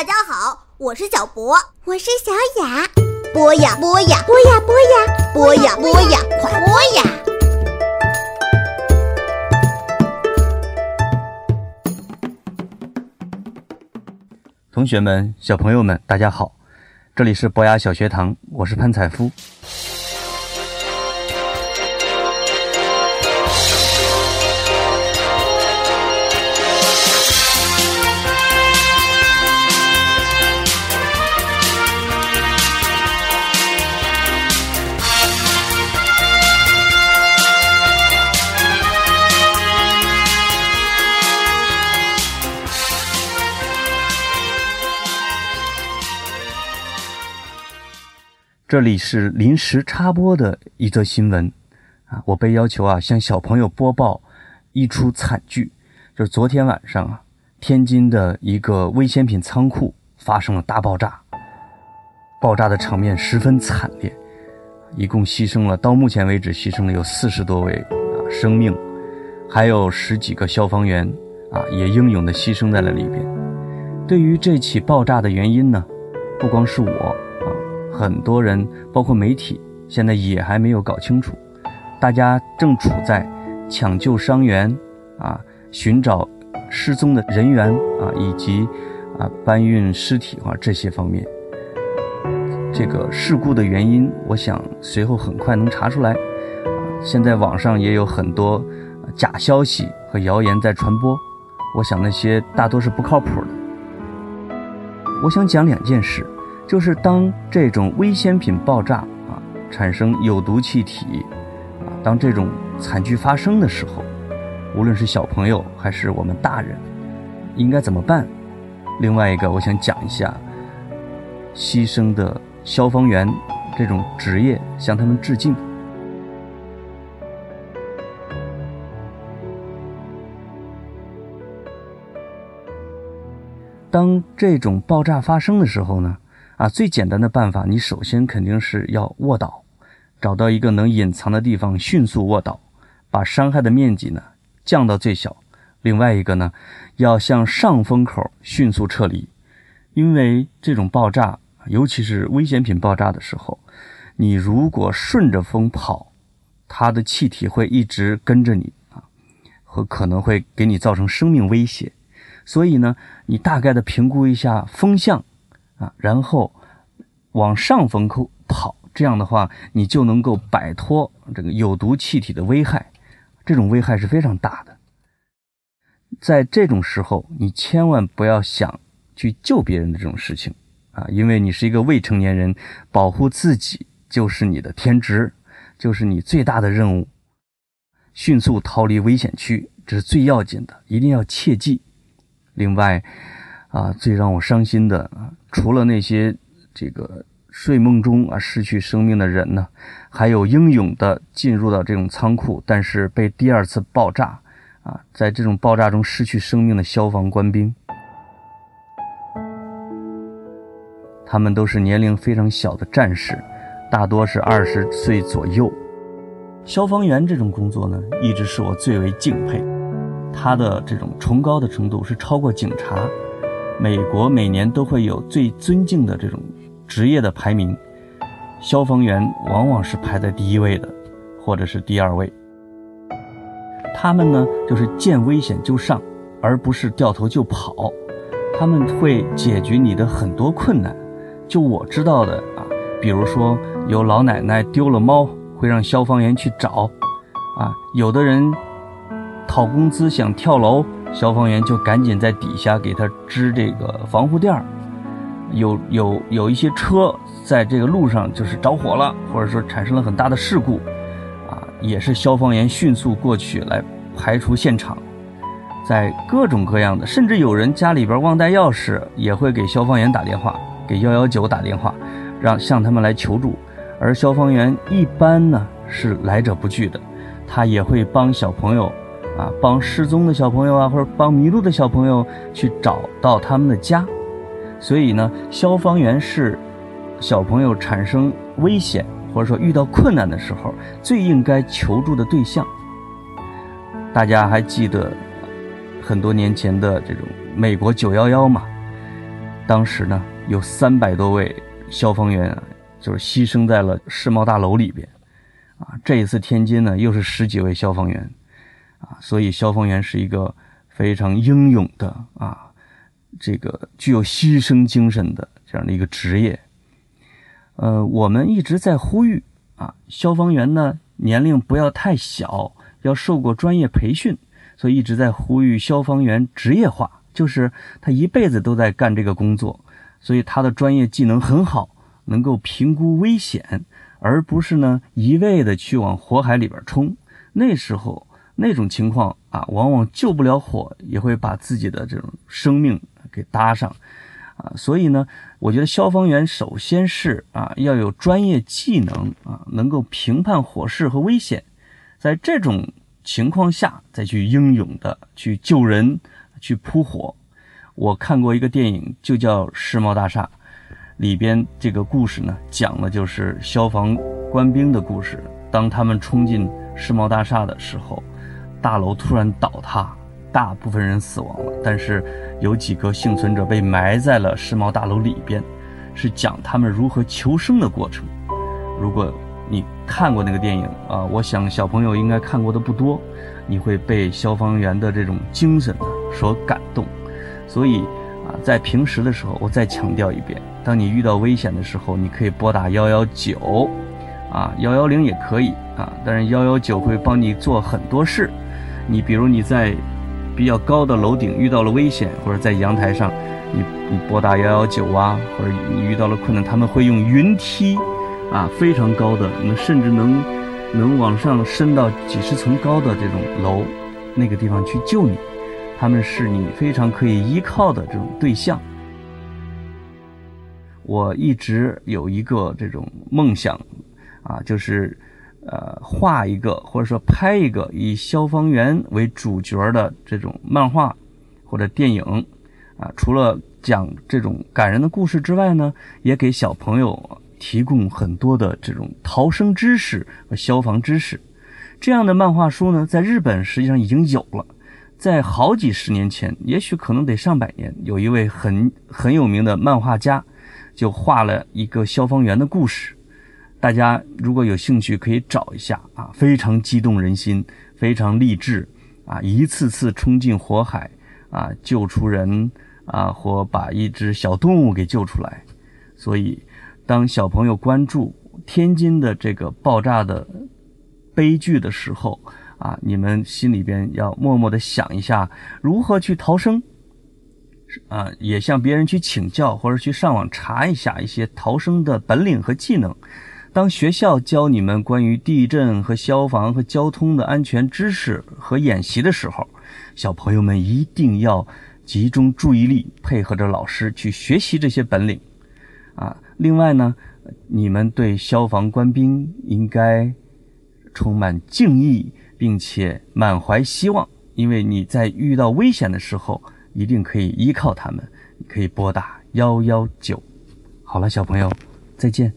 大家好，我是小博，我是小雅。播呀播呀，播呀播呀，播呀播呀，快播呀！同学们、小朋友们，大家好，这里是博雅小学堂，我是潘采夫。这里是临时插播的一则新闻，啊，我被要求啊向小朋友播报一出惨剧，就是昨天晚上啊，天津的一个危险品仓库发生了大爆炸，爆炸的场面十分惨烈，一共牺牲了，到目前为止牺牲了有四十多位啊生命，还有十几个消防员啊也英勇的牺牲在了里边。对于这起爆炸的原因呢，不光是我。很多人，包括媒体，现在也还没有搞清楚。大家正处在抢救伤员啊、寻找失踪的人员啊，以及啊搬运尸体啊这些方面。这个事故的原因，我想随后很快能查出来。现在网上也有很多假消息和谣言在传播，我想那些大多是不靠谱的。我想讲两件事。就是当这种危险品爆炸啊，产生有毒气体啊，当这种惨剧发生的时候，无论是小朋友还是我们大人，应该怎么办？另外一个，我想讲一下牺牲的消防员这种职业，向他们致敬。当这种爆炸发生的时候呢？啊，最简单的办法，你首先肯定是要卧倒，找到一个能隐藏的地方，迅速卧倒，把伤害的面积呢降到最小。另外一个呢，要向上风口迅速撤离，因为这种爆炸，尤其是危险品爆炸的时候，你如果顺着风跑，它的气体会一直跟着你啊，和可能会给你造成生命威胁。所以呢，你大概的评估一下风向。啊，然后往上风口跑，这样的话，你就能够摆脱这个有毒气体的危害。这种危害是非常大的。在这种时候，你千万不要想去救别人的这种事情啊，因为你是一个未成年人，保护自己就是你的天职，就是你最大的任务。迅速逃离危险区，这是最要紧的，一定要切记。另外，啊，最让我伤心的啊。除了那些这个睡梦中啊失去生命的人呢，还有英勇的进入到这种仓库，但是被第二次爆炸啊，在这种爆炸中失去生命的消防官兵，他们都是年龄非常小的战士，大多是二十岁左右。消防员这种工作呢，一直是我最为敬佩，他的这种崇高的程度是超过警察。美国每年都会有最尊敬的这种职业的排名，消防员往往是排在第一位的，或者是第二位。他们呢，就是见危险就上，而不是掉头就跑。他们会解决你的很多困难。就我知道的啊，比如说有老奶奶丢了猫，会让消防员去找；啊，有的人讨工资想跳楼。消防员就赶紧在底下给他支这个防护垫儿，有有有一些车在这个路上就是着火了，或者说产生了很大的事故，啊，也是消防员迅速过去来排除现场，在各种各样的，甚至有人家里边忘带钥匙，也会给消防员打电话，给幺幺九打电话，让向他们来求助，而消防员一般呢是来者不拒的，他也会帮小朋友。啊，帮失踪的小朋友啊，或者帮迷路的小朋友去找到他们的家。所以呢，消防员是小朋友产生危险或者说遇到困难的时候最应该求助的对象。大家还记得很多年前的这种美国九幺幺吗？当时呢有三百多位消防员，就是牺牲在了世贸大楼里边，啊，这一次天津呢又是十几位消防员，啊，所以消防员是一个非常英勇的啊，这个具有牺牲精神的这样的一个职业。呃，我们一直在呼吁啊，消防员呢年龄不要太小，要受过专业培训，所以一直在呼吁消防员职业化，就是他一辈子都在干这个工作，所以他的专业技能很好，能够评估危险，而不是呢一味的去往火海里边冲。那时候那种情况啊，往往救不了火，也会把自己的这种生命给搭上。啊，所以呢，我觉得消防员首先是啊要有专业技能啊，能够评判火势和危险，在这种情况下再去英勇的去救人、去扑火。我看过一个电影，就叫《世贸大厦》，里边这个故事呢，讲的就是消防官兵的故事。当他们冲进世贸大厦的时候，大楼突然倒塌。大部分人死亡了，但是有几个幸存者被埋在了世贸大楼里边，是讲他们如何求生的过程。如果你看过那个电影啊，我想小朋友应该看过的不多，你会被消防员的这种精神呢所感动。所以啊，在平时的时候，我再强调一遍：当你遇到危险的时候，你可以拨打幺幺九，啊，幺幺零也可以啊，但是幺幺九会帮你做很多事。你比如你在。比较高的楼顶遇到了危险，或者在阳台上，你你拨打幺幺九啊，或者你遇到了困难，他们会用云梯，啊，非常高的，那甚至能能往上升到几十层高的这种楼，那个地方去救你，他们是你非常可以依靠的这种对象。我一直有一个这种梦想，啊，就是。呃，画一个或者说拍一个以消防员为主角的这种漫画或者电影，啊，除了讲这种感人的故事之外呢，也给小朋友提供很多的这种逃生知识和消防知识。这样的漫画书呢，在日本实际上已经有了，在好几十年前，也许可能得上百年，有一位很很有名的漫画家，就画了一个消防员的故事。大家如果有兴趣，可以找一下啊，非常激动人心，非常励志啊！一次次冲进火海啊，救出人啊，或把一只小动物给救出来。所以，当小朋友关注天津的这个爆炸的悲剧的时候啊，你们心里边要默默的想一下如何去逃生啊，也向别人去请教，或者去上网查一下一些逃生的本领和技能。当学校教你们关于地震和消防和交通的安全知识和演习的时候，小朋友们一定要集中注意力，配合着老师去学习这些本领。啊，另外呢，你们对消防官兵应该充满敬意，并且满怀希望，因为你在遇到危险的时候，一定可以依靠他们。你可以拨打幺幺九。好了，小朋友，再见。